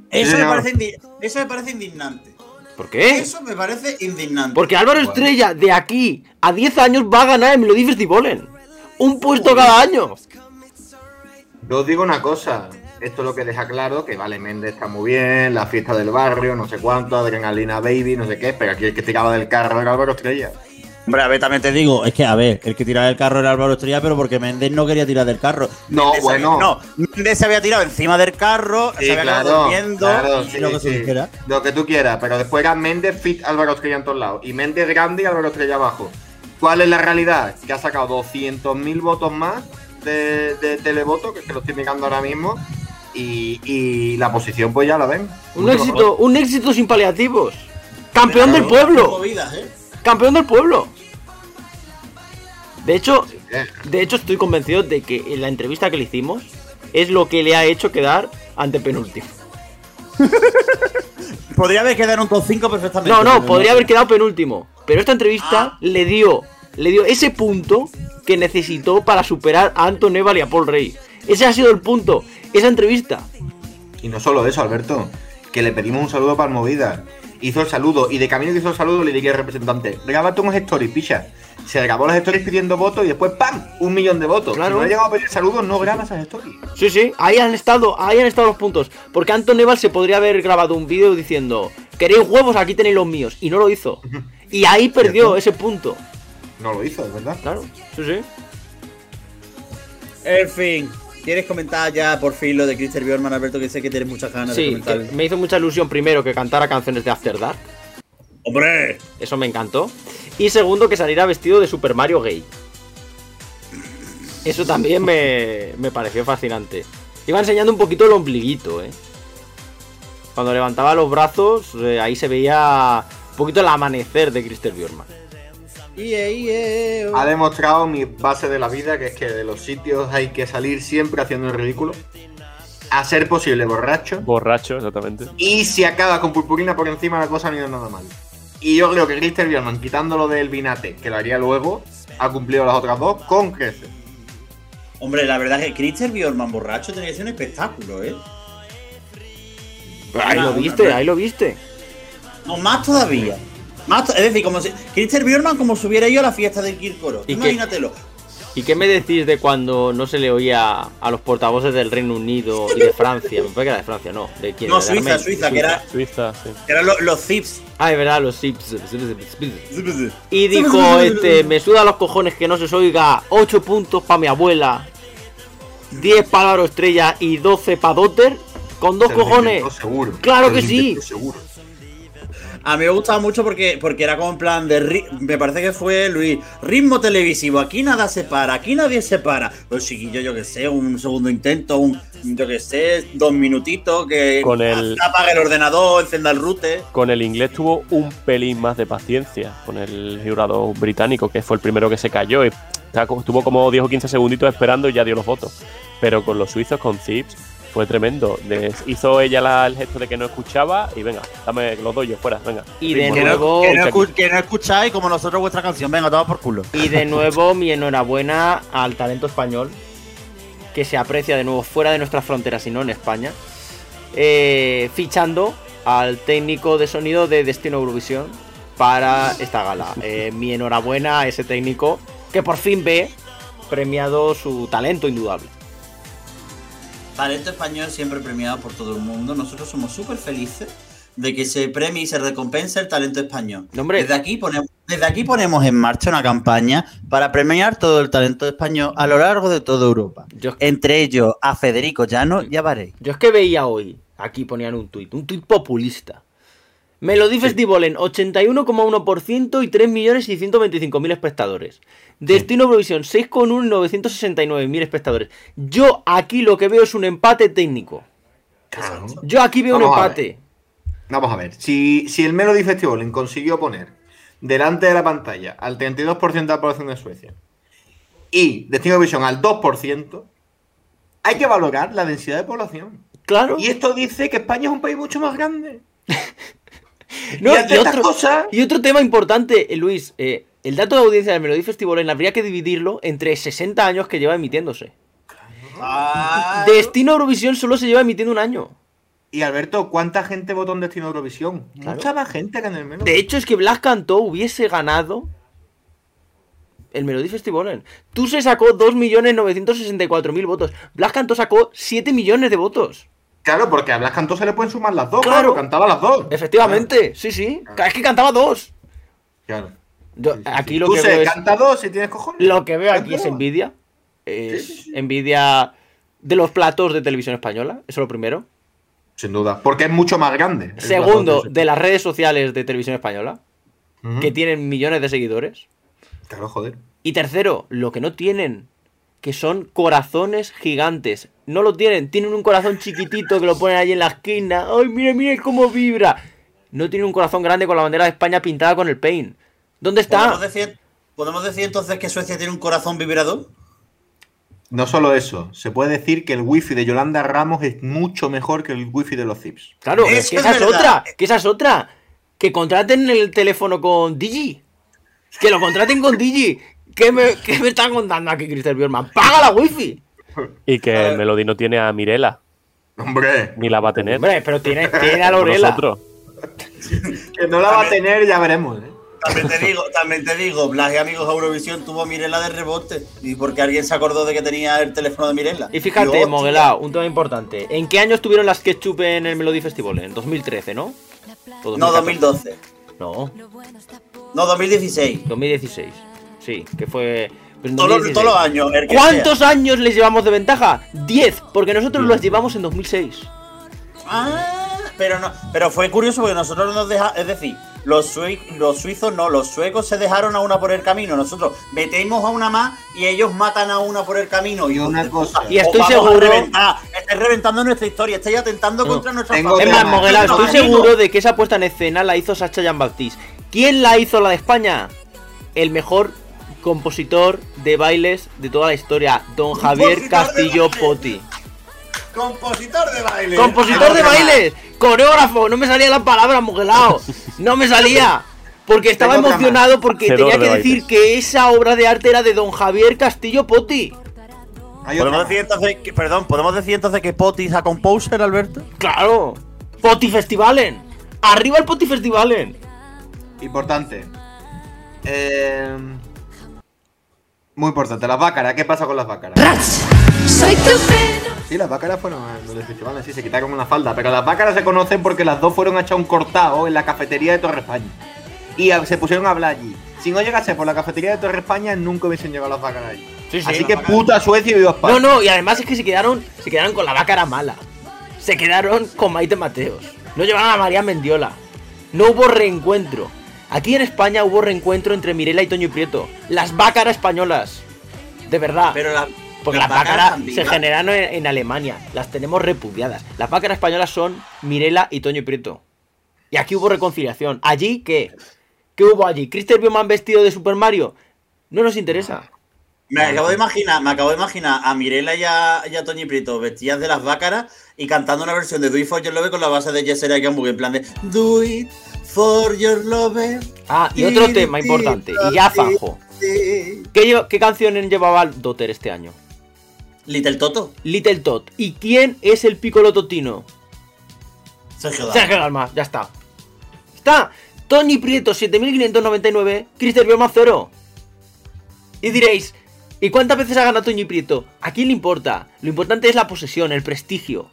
Eso, Sí, me no. parece eso me parece indignante. ¿Por qué? Eso me parece indignante. Porque Álvaro Estrella, de aquí a 10 años, va a ganar el Melody Festival. Un puesto cada año. Yo os digo una cosa, esto es lo que deja claro, que vale, Méndez está muy bien, la fiesta del barrio, no sé cuánto, adrenalina baby, no sé qué, pero aquí el que tiraba del carro era Álvaro Estrella. Hombre, a ver, también te digo, es que, a ver, el que tiraba del carro era Álvaro Estrella, pero porque Méndez no quería tirar del carro. No, Méndez bueno. había- no, Méndez se había tirado encima del carro, se había durmiendo, claro, y sí, lo que sí. dijera. Lo que tú quieras, pero después era Méndez fit Álvaro Estrella en todos lados. Y Méndez grande y Álvaro Estrella abajo. ¿Cuál es la realidad? Que ha sacado 200.000 votos más de, de televoto, que, que lo estoy mirando ahora mismo. Y, y la posición, pues ya la ven. Un Mucho éxito, un éxito sin paliativos. Campeón del pueblo. movidas, ¿eh? Campeón del pueblo. De hecho, de hecho estoy convencido de que en la entrevista que le hicimos es lo que le ha hecho quedar ante penúltimo. Podría haber quedado en un top 5 perfectamente. No, no, podría haber quedado penúltimo. Pero esta entrevista le dio le dio ese punto que necesitó para superar a Anton Eval y a Paul Rey. Ese ha sido el punto. Esa entrevista. Y no solo eso, Alberto, que le pedimos un saludo para el Movida. Hizo el saludo y de camino que hizo el saludo le dije al representante, grábate unos stories, picha. Se grabó las stories pidiendo votos y después ¡pam! Un millón de votos. Claro. Si no ha llegado a pedir saludos, no graba esas stories. Sí, sí, ahí han estado, ahí han estado los puntos. Porque Anton Eval se podría haber grabado un vídeo diciendo, ¿queréis huevos? Aquí tenéis los míos. Y no lo hizo. Y ahí perdió ese punto. No lo hizo, es verdad. Claro, sí, sí. En fin, ¿quieres comentar ya por fin lo de Christer Bjorman, Alberto? Que sé que tienes muchas ganas de Sí, comentar. que me hizo mucha ilusión primero que cantara canciones de After Dark. ¡Hombre! Eso me encantó. Y segundo, que saliera vestido de Super Mario gay. Eso también me, me pareció fascinante. Iba enseñando un poquito el ombliguito, ¿eh? Cuando levantaba los brazos, eh, ahí se veía poquito el amanecer de Christer Bjorman. Ie, ie, oh. Ha demostrado mi base de la vida, que es que de los sitios hay que salir siempre haciendo el ridículo. A ser posible borracho. Borracho, exactamente. Y si acaba con purpurina por encima, la cosa no ha ido nada mal. Y yo creo que Christer Bjornman, quitándolo del vinate, que lo haría luego, ha cumplido las otras dos con creces. Hombre, la verdad es que Christian Bjornman borracho tenía que ser un espectáculo, ¿eh? Ahí lo viste, ahí lo viste. No, más todavía. Más to- es decir, como si. Christian Bjornman como si hubiera ido a la fiesta del Kirkoro. ¿Y qué? Imagínatelo. ¿Y qué me decís de cuando no se le oía a los portavoces del Reino Unido y de Francia? Me parece que era de Francia, no. ¿De quién? No, ¿De Suiza, Armenia? Suiza, que era, Suiza, sí. que eran los, los Zips. Ah, es verdad, los Sips. Y dijo, este, me suda los cojones que no se os oiga 8 puntos para mi abuela, 10 para Aro Estrella y 12 para Dotter, con dos Se cojones. Seguro. Claro Se que sí. Seguro. A mí me gustaba mucho porque, porque era como en plan de. ri- Me parece que fue Luis. Ritmo televisivo. Aquí nada se para. Aquí nadie se para. Pues chiquillo, yo que sé, un segundo intento, un. Yo que sé, dos minutitos. Que Con el- apague el ordenador, encenda el router. Con el inglés tuvo un pelín más de paciencia. Con el jurado británico, que fue el primero que se cayó. Y estuvo como 10 o 15 segunditos esperando y ya dio los votos. Pero con los suizos, con Zips, fue tremendo. Les hizo ella la- el gesto de que no escuchaba y venga, dame los doy yo fuera, venga. Y de Ritmo, nuevo- no, que, no Escucha escu- que no escucháis como nosotros vuestra canción. Venga, toma por culo. Y de nuevo mi enhorabuena al talento español, que se aprecia de nuevo fuera de nuestras fronteras y no en España, eh, fichando al técnico de sonido de Destino Eurovisión para esta gala. Eh, mi enhorabuena a ese técnico que por fin ve premiado su talento indudable. Talento español siempre premiado por todo el mundo. Nosotros somos súper felices de que se premie y se recompense el talento español. Hombre. Desde, aquí ponemos, desde aquí ponemos en marcha una campaña para premiar todo el talento español a lo largo de toda Europa. Yo, Entre ellos a Federico Llano y a Varey. yo es que veía hoy, aquí ponían un tuit, un tuit populista. Melody Festival en 81,1% y 3.625.000 espectadores. Destino Eurovisión 6,1 y 969.000 espectadores. Yo aquí lo que veo es un empate técnico. Claro. Yo aquí veo un Vamos empate. Vamos a ver. Si, si el Melody Festival consiguió poner delante de la pantalla al 32% de la población de Suecia y Destino Visión al 2%, hay que valorar la densidad de población. Claro. Y esto dice que España es un país mucho más grande. No, y otro- cosas, Y otro tema importante, eh, Luis. eh, el dato de audiencia del Melody Festival habría que dividirlo entre 60 años que lleva emitiéndose. Destino Eurovisión solo se lleva emitiendo un año. Y Alberto, ¿cuánta gente votó en Destino Eurovisión? Claro. Mucha más gente que en el Melody. De hecho, es que Blas Cantó hubiese ganado el Melody Festival. Tú se sacó 2.964.000 votos. Blas Cantó sacó 7 millones de votos. Claro, porque a Blas Cantó se le pueden sumar las dos. Claro. Claro, cantaba las dos. Efectivamente, sí, sí. Es que cantaba dos. Claro. Yo- Sí, sí, aquí sí. lo Tú que se veo es, canta dos si tienes cojones. lo que veo aquí es envidia. Es Sí, sí, sí. envidia de los platos de televisión española. Eso es lo primero. Sin duda. Porque es mucho más grande. Segundo, de las redes sociales de televisión española, que tienen millones de seguidores. Claro, joder. Y tercero, lo que no tienen, que son corazones gigantes. No lo tienen, tienen un corazón chiquitito que lo ponen ahí en la esquina. ¡Ay, mira, mira cómo vibra! No tienen un corazón grande con la bandera de España pintada con el paint. ¿Dónde ¿Podemos está? decir, ¿Podemos decir entonces que Suecia tiene un corazón vibrador? No solo eso, se puede decir que el wifi de Yolanda Ramos es mucho mejor que el wifi de los Zips. Claro, es que es esa es verdad. otra, que esa es otra. Que contraten el teléfono con Digi. Que lo contraten con Digi. ¿Qué me, qué me están contando aquí, Christopher Bjorman? ¡Paga la wifi! Y que el Melody no tiene a Mirela, Hombre, ni la va a tener. Hombre, pero tiene, tiene a Lorela. que no la va a tener, ya veremos. ¿eh? También te digo, también te digo, Blas y amigos de Eurovisión tuvo a Mirela de rebote. Y porque alguien se acordó de que tenía el teléfono de Mirela. Y fíjate, Moguelao, un tema importante. ¿En qué año estuvieron las Ketchup en el Melody Festival? En 2013, ¿no? ¿O No, 2014? 2012. No, No, 2016. 2016. Sí, que fue. pues Todos los, 2016. todos los años. el que ¿Cuántos sea. años les llevamos de ventaja? 10, porque nosotros los llevamos en 2006. Ah, pero no, pero fue curioso porque nosotros nos dejamos, es decir, los, sui- los suizos no, los suecos se dejaron a una por el camino. Nosotros metemos a una más y ellos matan a una por el camino. Y una cosa. Y estoy seguro-. Estáis reventando nuestra historia, estáis atentando No, contra nuestra tengo Es más, no, estoy seguro de que esa puesta en escena la hizo Sacha Jean-Baptiste. ¿Quién la hizo la de España? el mejor compositor de bailes de toda la historia, don Javier Castillo bailes. Poti. Compositor de baile. Compositor de bailes, coreógrafo, no me salía la palabra, mugelao. No me salía. Porque estaba emocionado porque tenía de que decir bailes. que esa obra de arte era de don Javier Castillo Poti. ¿Podemos decir entonces que, perdón, ¿podemos decir entonces que Poti es a composer, Alberto? Claro. Poti Festivalen. Arriba el Poti Festivalen. Importante. Eh, muy importante, las bácaras. ¿Qué pasa con las bácaras? Soy tu pena. Sí, las bácaras fueron a los del festival, sí, se quitaron una falda. Pero las bácaras se conocen porque las dos fueron a echar un cortado en la cafetería de Torre España. Y a- se pusieron a hablar allí. Si no llegase por la cafetería de Torre España, nunca hubiesen llegado las bácaras allí. Sí, sí. Así que puta Suecia y viva España. No, no, y además es que se quedaron, se quedaron con la bácara mala. Se quedaron con Maite Mateos. No llevaron a María Mendiola. No hubo reencuentro. Aquí en España hubo reencuentro entre Mirela y Toño Prieto. Las bácaras españolas. De verdad. Pero la, Porque las bácaras se generaron en, en Alemania. Las tenemos repudiadas. Las bácaras españolas son Mirela y Toño Prieto. Y aquí hubo reconciliación. ¿Allí qué? ¿Qué hubo allí? ¿Christer Bioman vestido de Super Mario? No nos interesa. Me acabo de imaginar, me acabo de imaginar a Mirela y a, y a Toñi Prieto vestidas de las bácaras y cantando una versión de Do It For Your Love con la base de Yesenia Gambug en plan de Do It For Your Love. Ah, y otro tema importante. Y ya zanjo. ¿Qué, qué canción llevaba el Dotter este año? Little Toto. Little Tot. ¿Y quién es el Piccolo Totino? Sergio Dalma. Sergio Dalma, ya está. Está. Tony Prieto, 7599. Cristian Bioma, 0. Y diréis, ¿y cuántas veces ha ganado Toñi Prieto? ¿A quién le importa? Lo importante es la posesión, el prestigio,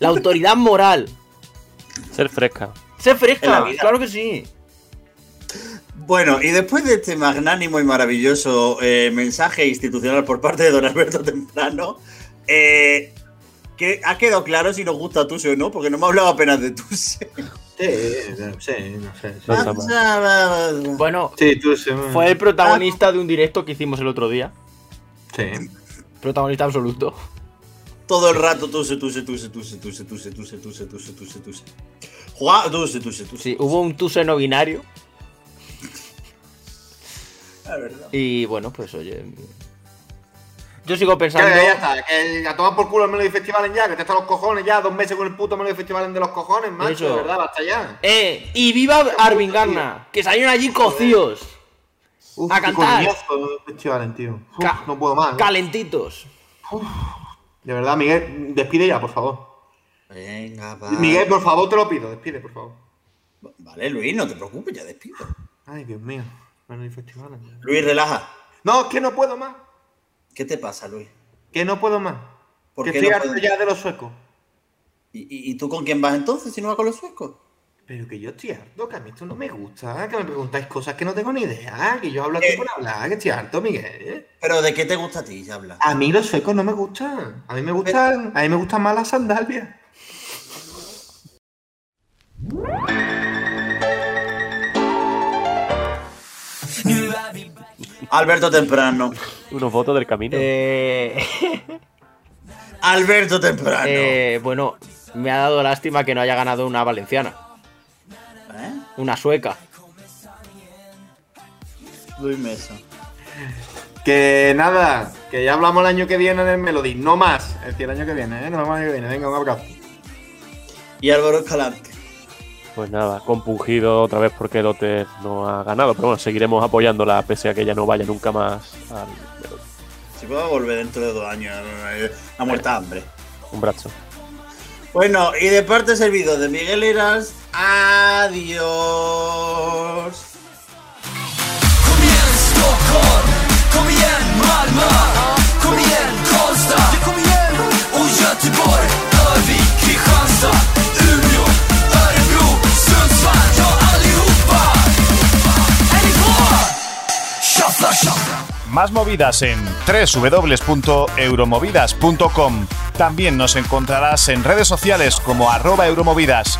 la autoridad moral. Ser fresca. Sé fresca, vida. claro que sí. Bueno, y después de este magnánimo y maravilloso eh, mensaje institucional por parte de don Alberto Temprano, eh, que ha quedado claro si nos gusta Tuse o no, porque no me ha hablado apenas de Tuse. Sí, no sé, no sé. Mal. Bueno, Sí, tú sí. fue el protagonista de un directo que hicimos el otro día. Sí. Protagonista absoluto. Todo el rato Tuse, Tuse, Tuse, Tuse, Tuse, Tuse, Tuse, Tuse, Tuse, Tuse, Tuse. Juega Tuse, Tuse, Tuse. Sí, hubo un Tuse no binario. La verdad. Y bueno, pues oye. Yo sigo Que pensando. ya está, que a tomar por culo el Melody Festival ya, que te están los cojones ya, dos meses con el puto Melody Festival de los cojones, macho, Eso. de verdad, basta ya. ¡Eh! ¡Y viva Arvin Garna! Que salieron allí cocidos. Uf, A qué cantar. coñazo tío. Uf, no puedo más. ¿eh? Calentitos. De verdad, Miguel, despide ya, por favor. Venga, va. Miguel, por favor, te lo pido, despide, por favor. Vale, Luis, no te preocupes, ya despido. Ay, Dios mío. Festival. Luis, relaja. No, es que no puedo más. ¿Qué te pasa, Luis? Que no puedo más. ¿Por que qué estoy no puedes? ya de los suecos. ¿Y, y, y tú con quién vas entonces si no vas con los suecos? Pero que yo estoy harto, que a mí esto no me gusta, que me preguntáis cosas que no tengo ni idea, que yo hablo aquí Eh. por hablar, que estoy harto, Miguel. ¿Pero de qué te gusta a ti, ya habla? A mí los suecos no me gustan. A mí me gustan, a mí me gustan más las sandalias. Alberto Temprano. Unos votos del camino. Eh, Alberto Temprano. eh, bueno, me ha dado lástima que no haya ganado una valenciana. Una sueca. Luis Mesa. Que nada, que ya hablamos el año que viene en el Melody, no más. Es decir, el año que viene, ¿eh? Nos vemos el año que viene. Venga, un abrazo. Y Álvaro Escalante. Pues nada, compungido otra vez porque Doter no ha ganado. Pero bueno, seguiremos apoyándola pese a que ella no vaya nunca más al Melody. Si puedo volver dentro de dos años. eh, La muerta de hambre. Un brazo. Bueno, y de parte servido de Miguel Eras, adiós. Más movidas en www.euromovidas.com. También nos encontrarás en redes sociales como arroba euromovidas.